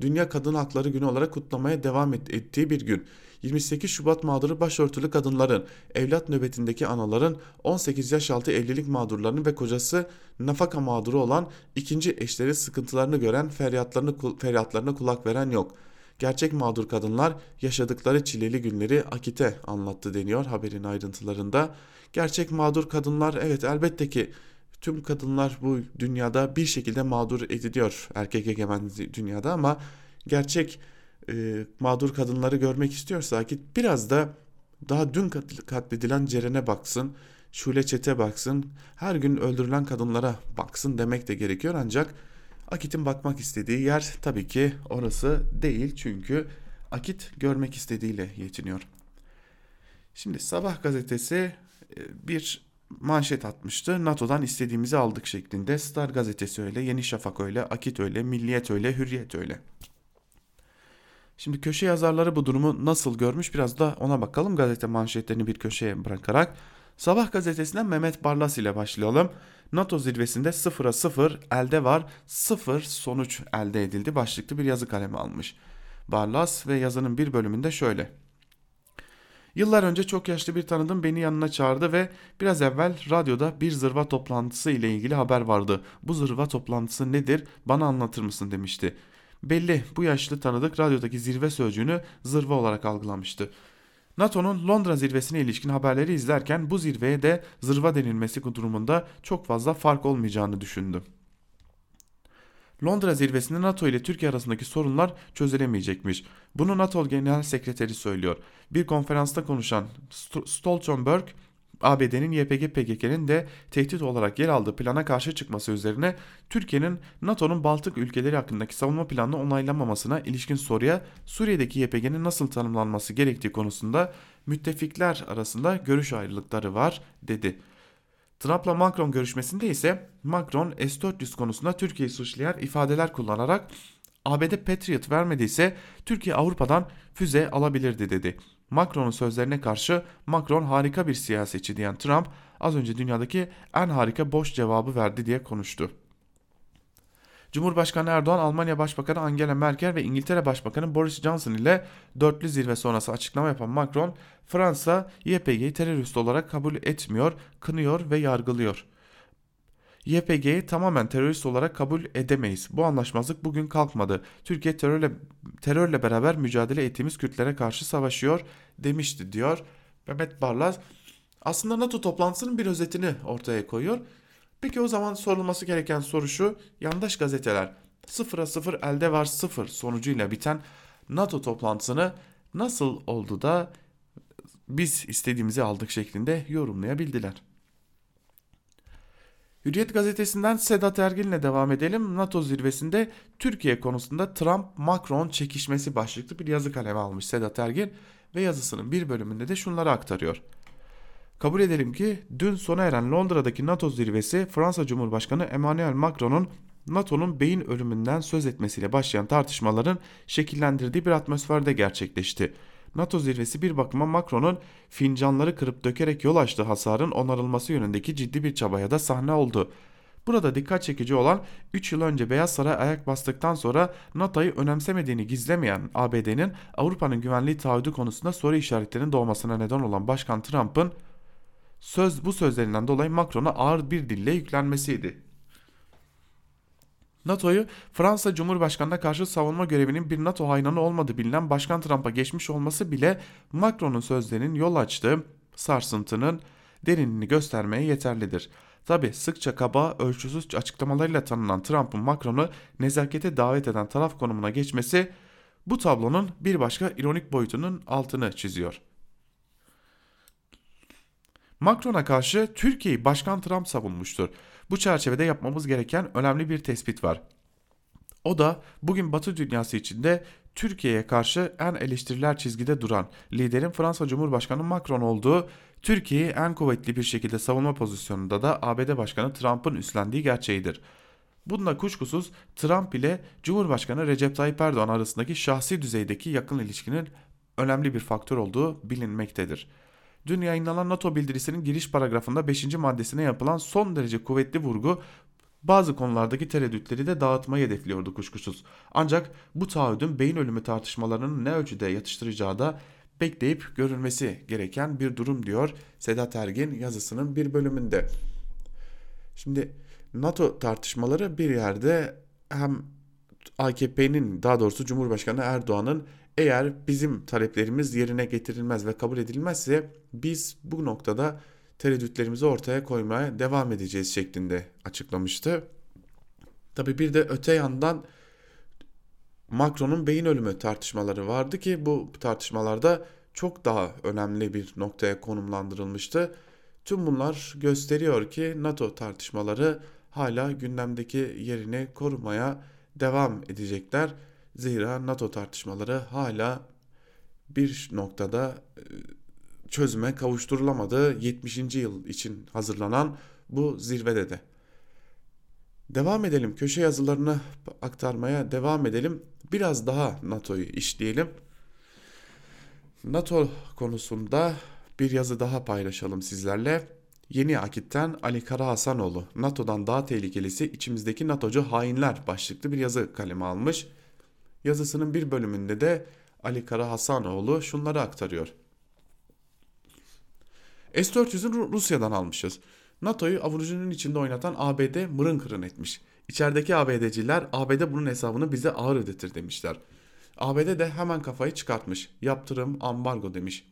Dünya Kadın Hakları Günü olarak kutlamaya devam ettiği bir gün. 28 Şubat mağduru başörtülü kadınların, evlat nöbetindeki anaların, 18 yaş altı evlilik mağdurlarının ve kocası nafaka mağduru olan ikinci eşleri sıkıntılarını gören feryatlarını, feryatlarına kulak veren yok. Gerçek mağdur kadınlar yaşadıkları çileli günleri Akit'e anlattı deniyor haberin ayrıntılarında. Gerçek mağdur kadınlar evet elbette ki tüm kadınlar bu dünyada bir şekilde mağdur ediliyor erkek egemen dünyada ama gerçek e, mağdur kadınları görmek istiyorsa ki biraz da daha dün katledilen Ceren'e baksın, Şule Çet'e baksın, her gün öldürülen kadınlara baksın demek de gerekiyor ancak Akit'in bakmak istediği yer tabii ki orası değil çünkü Akit görmek istediğiyle yetiniyor. Şimdi Sabah gazetesi e, bir manşet atmıştı. NATO'dan istediğimizi aldık şeklinde. Star gazetesi öyle, Yeni Şafak öyle, Akit öyle, Milliyet öyle, Hürriyet öyle. Şimdi köşe yazarları bu durumu nasıl görmüş biraz da ona bakalım gazete manşetlerini bir köşeye bırakarak. Sabah gazetesinden Mehmet Barlas ile başlayalım. NATO zirvesinde sıfıra sıfır elde var sıfır sonuç elde edildi başlıklı bir yazı kalemi almış. Barlas ve yazının bir bölümünde şöyle. Yıllar önce çok yaşlı bir tanıdığım beni yanına çağırdı ve biraz evvel radyoda bir zırva toplantısı ile ilgili haber vardı. Bu zırva toplantısı nedir bana anlatır mısın demişti. Belli bu yaşlı tanıdık radyodaki zirve sözcüğünü zırva olarak algılamıştı. NATO'nun Londra zirvesine ilişkin haberleri izlerken bu zirveye de zırva denilmesi durumunda çok fazla fark olmayacağını düşündüm. Londra zirvesinde NATO ile Türkiye arasındaki sorunlar çözülemeyecekmiş. Bunu NATO Genel Sekreteri söylüyor. Bir konferansta konuşan Stoltenberg ABD'nin YPG PKK'nin de tehdit olarak yer aldığı plana karşı çıkması üzerine Türkiye'nin NATO'nun Baltık ülkeleri hakkındaki savunma planını onaylamamasına ilişkin soruya Suriye'deki YPG'nin nasıl tanımlanması gerektiği konusunda müttefikler arasında görüş ayrılıkları var dedi. Trump'la Macron görüşmesinde ise Macron S-400 konusunda Türkiye'yi suçlayan ifadeler kullanarak ABD Patriot vermediyse Türkiye Avrupa'dan füze alabilirdi dedi. Macron'un sözlerine karşı Macron harika bir siyasetçi diyen Trump az önce dünyadaki en harika boş cevabı verdi diye konuştu. Cumhurbaşkanı Erdoğan, Almanya Başbakanı Angela Merkel ve İngiltere Başbakanı Boris Johnson ile dörtlü zirve sonrası açıklama yapan Macron, Fransa YPG'yi terörist olarak kabul etmiyor, kınıyor ve yargılıyor. YPG'yi tamamen terörist olarak kabul edemeyiz. Bu anlaşmazlık bugün kalkmadı. Türkiye terörle, terörle beraber mücadele ettiğimiz Kürtlere karşı savaşıyor demişti diyor Mehmet Barlas. Aslında NATO toplantısının bir özetini ortaya koyuyor. Peki o zaman sorulması gereken soru şu. Yandaş gazeteler sıfıra sıfır elde var sıfır sonucuyla biten NATO toplantısını nasıl oldu da biz istediğimizi aldık şeklinde yorumlayabildiler. Hürriyet gazetesinden Sedat Ergil'le devam edelim. NATO zirvesinde Türkiye konusunda Trump-Macron çekişmesi başlıklı bir yazı kaleme almış Sedat Ergil ve yazısının bir bölümünde de şunları aktarıyor. Kabul edelim ki dün sona eren Londra'daki NATO zirvesi Fransa Cumhurbaşkanı Emmanuel Macron'un NATO'nun beyin ölümünden söz etmesiyle başlayan tartışmaların şekillendirdiği bir atmosferde gerçekleşti. NATO zirvesi bir bakıma Macron'un fincanları kırıp dökerek yol açtığı hasarın onarılması yönündeki ciddi bir çabaya da sahne oldu. Burada dikkat çekici olan 3 yıl önce Beyaz Saray ayak bastıktan sonra NATO'yu önemsemediğini gizlemeyen ABD'nin Avrupa'nın güvenliği taahhüdü konusunda soru işaretlerinin doğmasına neden olan Başkan Trump'ın söz bu sözlerinden dolayı Macron'a ağır bir dille yüklenmesiydi. NATO'yu Fransa Cumhurbaşkanı'na karşı savunma görevinin bir NATO haynanı olmadığı bilinen Başkan Trump'a geçmiş olması bile Macron'un sözlerinin yol açtığı sarsıntının derinliğini göstermeye yeterlidir. Tabi sıkça kaba, ölçüsüz açıklamalarıyla tanınan Trump'ın Macron'u nezakete davet eden taraf konumuna geçmesi bu tablonun bir başka ironik boyutunun altını çiziyor. Macron'a karşı Türkiye'yi Başkan Trump savunmuştur. Bu çerçevede yapmamız gereken önemli bir tespit var. O da bugün Batı dünyası içinde Türkiye'ye karşı en eleştiriler çizgide duran liderin Fransa Cumhurbaşkanı Macron olduğu, Türkiye'yi en kuvvetli bir şekilde savunma pozisyonunda da ABD Başkanı Trump'ın üstlendiği gerçeğidir. Bunda kuşkusuz Trump ile Cumhurbaşkanı Recep Tayyip Erdoğan arasındaki şahsi düzeydeki yakın ilişkinin önemli bir faktör olduğu bilinmektedir. Dün yayınlanan NATO bildirisinin giriş paragrafında 5. maddesine yapılan son derece kuvvetli vurgu bazı konulardaki tereddütleri de dağıtmayı hedefliyordu kuşkusuz. Ancak bu taahhüdün beyin ölümü tartışmalarının ne ölçüde yatıştıracağı da bekleyip görülmesi gereken bir durum diyor Sedat Ergin yazısının bir bölümünde. Şimdi NATO tartışmaları bir yerde hem AKP'nin daha doğrusu Cumhurbaşkanı Erdoğan'ın eğer bizim taleplerimiz yerine getirilmez ve kabul edilmezse biz bu noktada tereddütlerimizi ortaya koymaya devam edeceğiz şeklinde açıklamıştı. Tabi bir de öte yandan Macron'un beyin ölümü tartışmaları vardı ki bu tartışmalarda çok daha önemli bir noktaya konumlandırılmıştı. Tüm bunlar gösteriyor ki NATO tartışmaları hala gündemdeki yerini korumaya devam edecekler. Zira NATO tartışmaları hala bir noktada e, çözüme kavuşturulamadı 70. yıl için hazırlanan bu zirvede de. Devam edelim köşe yazılarını aktarmaya devam edelim. Biraz daha NATO'yu işleyelim. NATO konusunda bir yazı daha paylaşalım sizlerle. Yeni Akit'ten Ali Kara Hasanoğlu, NATO'dan daha tehlikelisi içimizdeki NATO'cu hainler başlıklı bir yazı kaleme almış. Yazısının bir bölümünde de Ali Kara Hasanoğlu şunları aktarıyor. S-400'ü Rusya'dan almışız. NATO'yu avucunun içinde oynatan ABD mırın kırın etmiş. İçerideki ABD'ciler ABD bunun hesabını bize ağır ödetir demişler. ABD de hemen kafayı çıkartmış. Yaptırım, ambargo demiş.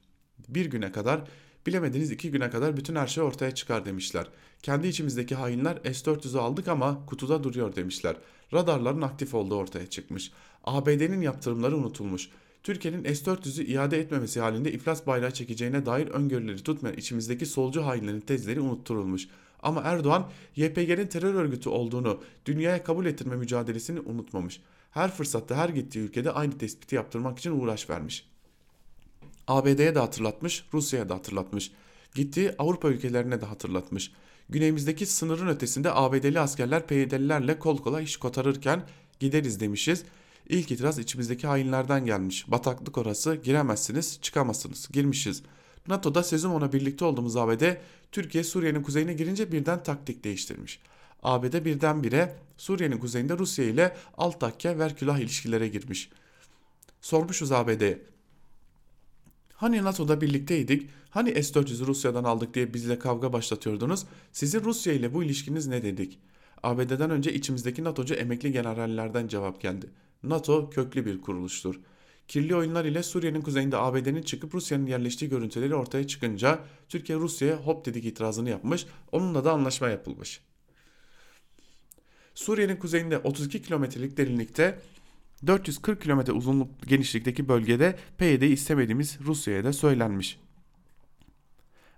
Bir güne kadar bilemediniz iki güne kadar bütün her şey ortaya çıkar demişler. Kendi içimizdeki hainler S-400'ü aldık ama kutuda duruyor demişler. Radarların aktif olduğu ortaya çıkmış. ABD'nin yaptırımları unutulmuş. Türkiye'nin S-400'ü iade etmemesi halinde iflas bayrağı çekeceğine dair öngörüleri tutmayan içimizdeki solcu hainlerin tezleri unutturulmuş. Ama Erdoğan YPG'nin terör örgütü olduğunu dünyaya kabul ettirme mücadelesini unutmamış. Her fırsatta her gittiği ülkede aynı tespiti yaptırmak için uğraş vermiş. ABD'ye de hatırlatmış, Rusya'ya da hatırlatmış. Gittiği Avrupa ülkelerine de hatırlatmış. Güneyimizdeki sınırın ötesinde ABD'li askerler PYD'lilerle kol kola iş kotarırken gideriz demişiz. İlk itiraz içimizdeki hainlerden gelmiş. Bataklık orası giremezsiniz çıkamazsınız. Girmişiz. NATO'da sözüm ona birlikte olduğumuz ABD Türkiye Suriye'nin kuzeyine girince birden taktik değiştirmiş. ABD birdenbire Suriye'nin kuzeyinde Rusya ile alt takke verkülah ilişkilere girmiş. Sormuşuz ABD'ye. Hani NATO'da birlikteydik, hani S-400'ü Rusya'dan aldık diye bizle kavga başlatıyordunuz, sizin Rusya ile bu ilişkiniz ne dedik? ABD'den önce içimizdeki NATO'cu emekli generallerden cevap geldi. NATO köklü bir kuruluştur. Kirli oyunlar ile Suriye'nin kuzeyinde ABD'nin çıkıp Rusya'nın yerleştiği görüntüleri ortaya çıkınca Türkiye Rusya'ya hop dedik itirazını yapmış, onunla da anlaşma yapılmış. Suriye'nin kuzeyinde 32 kilometrelik derinlikte 440 kilometre uzunluk genişlikteki bölgede PYD'yi istemediğimiz Rusya'ya da söylenmiş.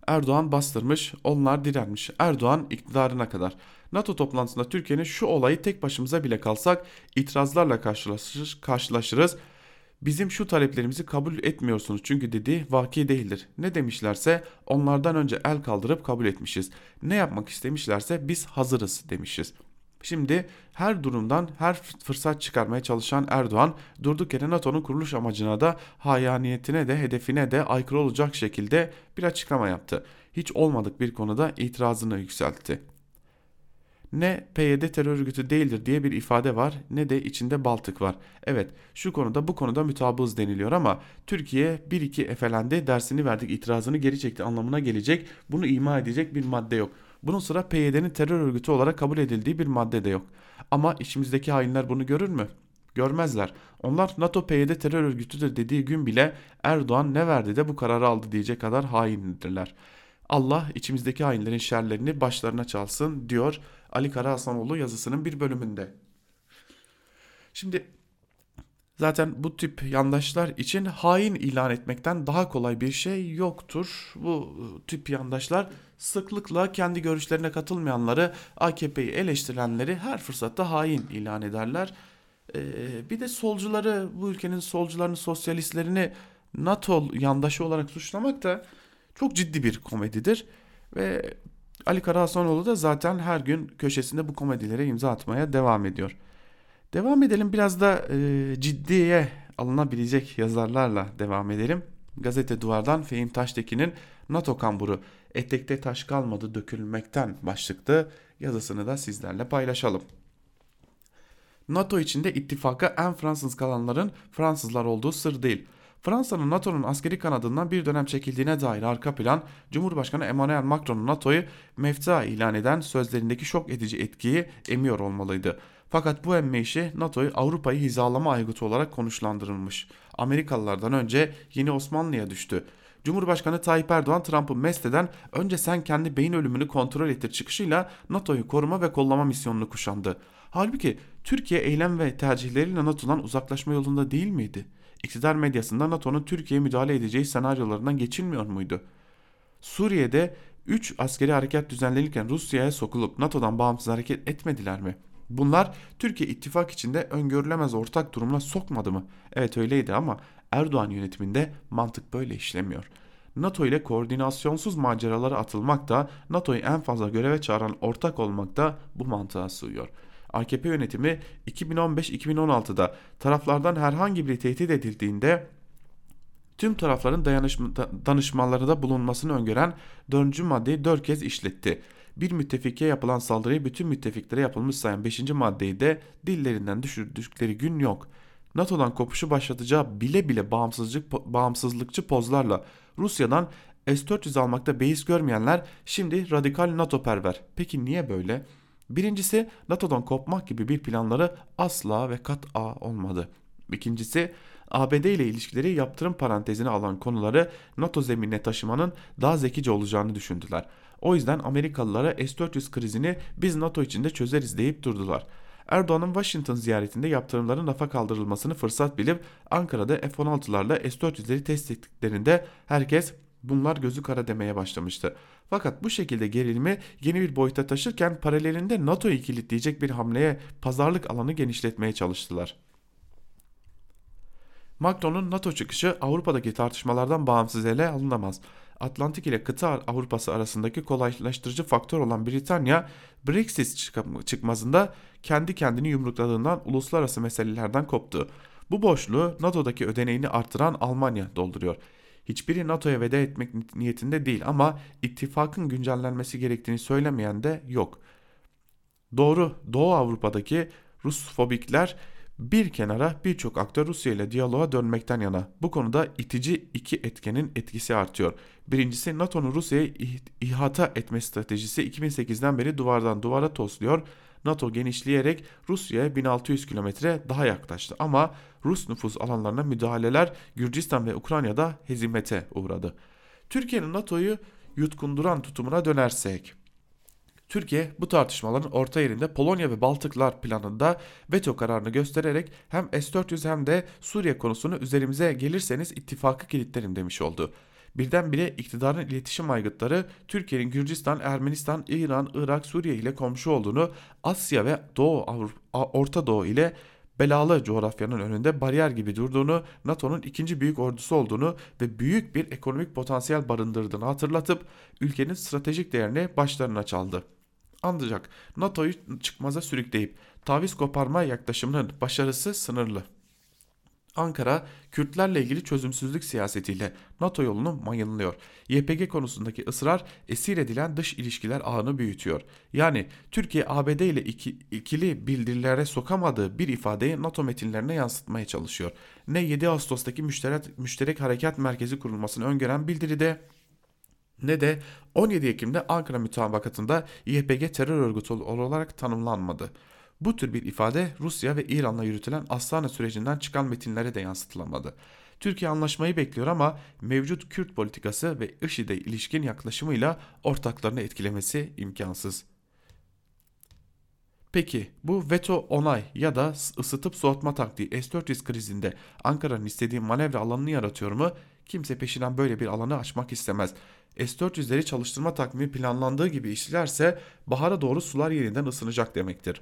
Erdoğan bastırmış, onlar direnmiş. Erdoğan iktidarına kadar. NATO toplantısında Türkiye'nin şu olayı tek başımıza bile kalsak itirazlarla karşılaşır, karşılaşırız. Bizim şu taleplerimizi kabul etmiyorsunuz çünkü dedi vaki değildir. Ne demişlerse onlardan önce el kaldırıp kabul etmişiz. Ne yapmak istemişlerse biz hazırız demişiz. Şimdi her durumdan her fırsat çıkarmaya çalışan Erdoğan durduk yere NATO'nun kuruluş amacına da hayaniyetine de hedefine de aykırı olacak şekilde bir açıklama yaptı. Hiç olmadık bir konuda itirazını yükseltti. Ne PYD terör örgütü değildir diye bir ifade var ne de içinde Baltık var. Evet şu konuda bu konuda mütabığız deniliyor ama Türkiye bir iki efelendi dersini verdik itirazını geri çekti anlamına gelecek bunu ima edecek bir madde yok. Bunun sıra PYD'nin terör örgütü olarak kabul edildiği bir madde de yok. Ama içimizdeki hainler bunu görür mü? Görmezler. Onlar NATO PYD terör örgütüdür dediği gün bile Erdoğan ne verdi de bu kararı aldı diyecek kadar haindirler. Allah içimizdeki hainlerin şerlerini başlarına çalsın diyor Ali Kara Hasanoğlu yazısının bir bölümünde. Şimdi zaten bu tip yandaşlar için hain ilan etmekten daha kolay bir şey yoktur. Bu tip yandaşlar sıklıkla kendi görüşlerine katılmayanları, AKP'yi eleştirenleri her fırsatta hain ilan ederler. Ee, bir de solcuları, bu ülkenin solcularını, sosyalistlerini NATO yandaşı olarak suçlamak da çok ciddi bir komedidir. Ve Ali Karahasanoğlu da zaten her gün köşesinde bu komedilere imza atmaya devam ediyor. Devam edelim biraz da e, ciddiye alınabilecek yazarlarla devam edelim. Gazete Duvar'dan Fehim Taştekin'in NATO kamburu etekte taş kalmadı dökülmekten başlıklı yazısını da sizlerle paylaşalım. NATO içinde ittifaka en Fransız kalanların Fransızlar olduğu sır değil. Fransa'nın NATO'nun askeri kanadından bir dönem çekildiğine dair arka plan, Cumhurbaşkanı Emmanuel Macron'un NATO'yu mefta ilan eden sözlerindeki şok edici etkiyi emiyor olmalıydı. Fakat bu emme işi NATO'yu Avrupa'yı hizalama aygıtı olarak konuşlandırılmış. Amerikalılardan önce yeni Osmanlı'ya düştü. Cumhurbaşkanı Tayyip Erdoğan Trump'ı mest eden önce sen kendi beyin ölümünü kontrol ettir çıkışıyla NATO'yu koruma ve kollama misyonunu kuşandı. Halbuki Türkiye eylem ve tercihleriyle NATO'dan uzaklaşma yolunda değil miydi? İktidar medyasında NATO'nun Türkiye'ye müdahale edeceği senaryolarından geçilmiyor muydu? Suriye'de 3 askeri harekat düzenlenirken Rusya'ya sokulup NATO'dan bağımsız hareket etmediler mi? Bunlar Türkiye ittifak içinde öngörülemez ortak durumuna sokmadı mı? Evet öyleydi ama Erdoğan yönetiminde mantık böyle işlemiyor. NATO ile koordinasyonsuz maceralara atılmak da NATO'yu en fazla göreve çağıran ortak olmak da bu mantığa sığıyor.'' AKP yönetimi 2015-2016'da taraflardan herhangi bir tehdit edildiğinde tüm tarafların danışmalarında bulunmasını öngören 4. maddeyi 4 kez işletti. Bir müttefike yapılan saldırıyı bütün müttefiklere yapılmış sayan 5. maddeyi de dillerinden düşürdükleri gün yok. NATO'dan kopuşu başlatacağı bile bile bağımsızlık, bağımsızlıkçı pozlarla Rusya'dan S-400 almakta beis görmeyenler şimdi radikal NATO perver. Peki niye böyle? Birincisi NATO'dan kopmak gibi bir planları asla ve kat'a olmadı. İkincisi ABD ile ilişkileri yaptırım parantezine alan konuları NATO zeminine taşımanın daha zekice olacağını düşündüler. O yüzden Amerikalılara S-400 krizini biz NATO içinde çözeriz deyip durdular. Erdoğan'ın Washington ziyaretinde yaptırımların rafa kaldırılmasını fırsat bilip Ankara'da F-16'larla S-400'leri test ettiklerinde herkes bunlar gözü kara demeye başlamıştı. Fakat bu şekilde gerilimi yeni bir boyuta taşırken paralelinde NATO'yu kilitleyecek bir hamleye pazarlık alanı genişletmeye çalıştılar. Macron'un NATO çıkışı Avrupa'daki tartışmalardan bağımsız ele alınamaz. Atlantik ile kıta Avrupası arasındaki kolaylaştırıcı faktör olan Britanya, Brexit çıkmazında kendi kendini yumrukladığından uluslararası meselelerden koptu. Bu boşluğu NATO'daki ödeneğini artıran Almanya dolduruyor. Hiçbiri NATO'ya veda etmek niyetinde değil ama ittifakın güncellenmesi gerektiğini söylemeyen de yok. Doğru Doğu Avrupa'daki Rusfobikler bir kenara birçok aktör Rusya ile diyaloğa dönmekten yana. Bu konuda itici iki etkenin etkisi artıyor. Birincisi NATO'nun Rusya'yı ihata etme stratejisi 2008'den beri duvardan duvara tosluyor. NATO genişleyerek Rusya'ya 1600 kilometre daha yaklaştı ama Rus nüfus alanlarına müdahaleler Gürcistan ve Ukrayna'da hezimete uğradı. Türkiye'nin NATO'yu yutkunduran tutumuna dönersek Türkiye bu tartışmaların orta yerinde Polonya ve Baltıklar planında veto kararını göstererek hem S-400 hem de Suriye konusunu üzerimize gelirseniz ittifakı kilitlerim demiş oldu. Birdenbire iktidarın iletişim aygıtları Türkiye'nin Gürcistan, Ermenistan, İran, Irak, Suriye ile komşu olduğunu, Asya ve Doğu Avrupa, Orta Doğu ile belalı coğrafyanın önünde bariyer gibi durduğunu, NATO'nun ikinci büyük ordusu olduğunu ve büyük bir ekonomik potansiyel barındırdığını hatırlatıp ülkenin stratejik değerini başlarına çaldı. Ancak NATO'yu çıkmaza sürükleyip taviz koparma yaklaşımının başarısı sınırlı. Ankara, Kürtlerle ilgili çözümsüzlük siyasetiyle NATO yolunu mayınlıyor. YPG konusundaki ısrar esir edilen dış ilişkiler ağını büyütüyor. Yani Türkiye ABD ile iki, ikili bildirilere sokamadığı bir ifadeyi NATO metinlerine yansıtmaya çalışıyor. Ne 7 Ağustos'taki müşterek, müşterek harekat merkezi kurulmasını öngören bildiride ne de 17 Ekim'de Ankara mütabakatında YPG terör örgütü olarak tanımlanmadı. Bu tür bir ifade Rusya ve İran'la yürütülen Astana sürecinden çıkan metinlere de yansıtılamadı. Türkiye anlaşmayı bekliyor ama mevcut Kürt politikası ve IŞİD'e ilişkin yaklaşımıyla ortaklarını etkilemesi imkansız. Peki bu veto onay ya da ısıtıp soğutma taktiği S-400 krizinde Ankara'nın istediği manevra alanını yaratıyor mu? Kimse peşinden böyle bir alanı açmak istemez. S-400'leri çalıştırma takvimi planlandığı gibi işlerse bahara doğru sular yeniden ısınacak demektir.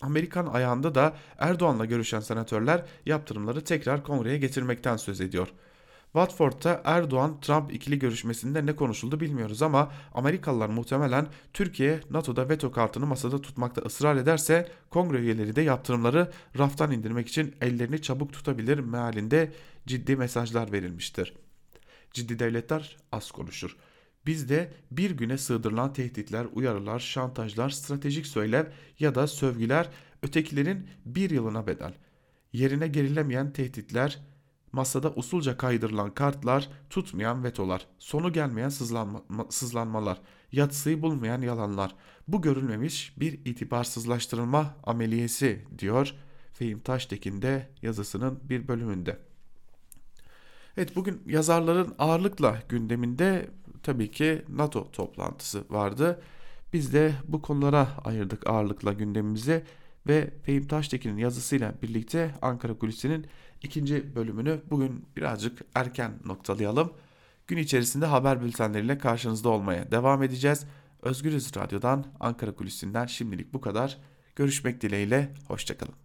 Amerikan ayağında da Erdoğan'la görüşen senatörler yaptırımları tekrar kongreye getirmekten söz ediyor. Watford'da Erdoğan-Trump ikili görüşmesinde ne konuşuldu bilmiyoruz ama Amerikalılar muhtemelen Türkiye NATO'da veto kartını masada tutmakta ısrar ederse kongre üyeleri de yaptırımları raftan indirmek için ellerini çabuk tutabilir mealinde ciddi mesajlar verilmiştir. Ciddi devletler az konuşur. Bizde bir güne sığdırılan tehditler, uyarılar, şantajlar, stratejik söylev ya da sövgüler ötekilerin bir yılına bedel. Yerine gerilemeyen tehditler, masada usulca kaydırılan kartlar, tutmayan vetolar, sonu gelmeyen sızlanma, sızlanmalar, yatsıyı bulmayan yalanlar. Bu görülmemiş bir itibarsızlaştırılma ameliyesi diyor Fehim Taştekin de yazısının bir bölümünde. Evet bugün yazarların ağırlıkla gündeminde tabii ki NATO toplantısı vardı. Biz de bu konulara ayırdık ağırlıkla gündemimizi ve Fehim Taştekin'in yazısıyla birlikte Ankara Kulisi'nin ikinci bölümünü bugün birazcık erken noktalayalım. Gün içerisinde haber bültenleriyle karşınızda olmaya devam edeceğiz. Özgürüz Radyo'dan Ankara Kulisi'nden şimdilik bu kadar. Görüşmek dileğiyle, hoşçakalın.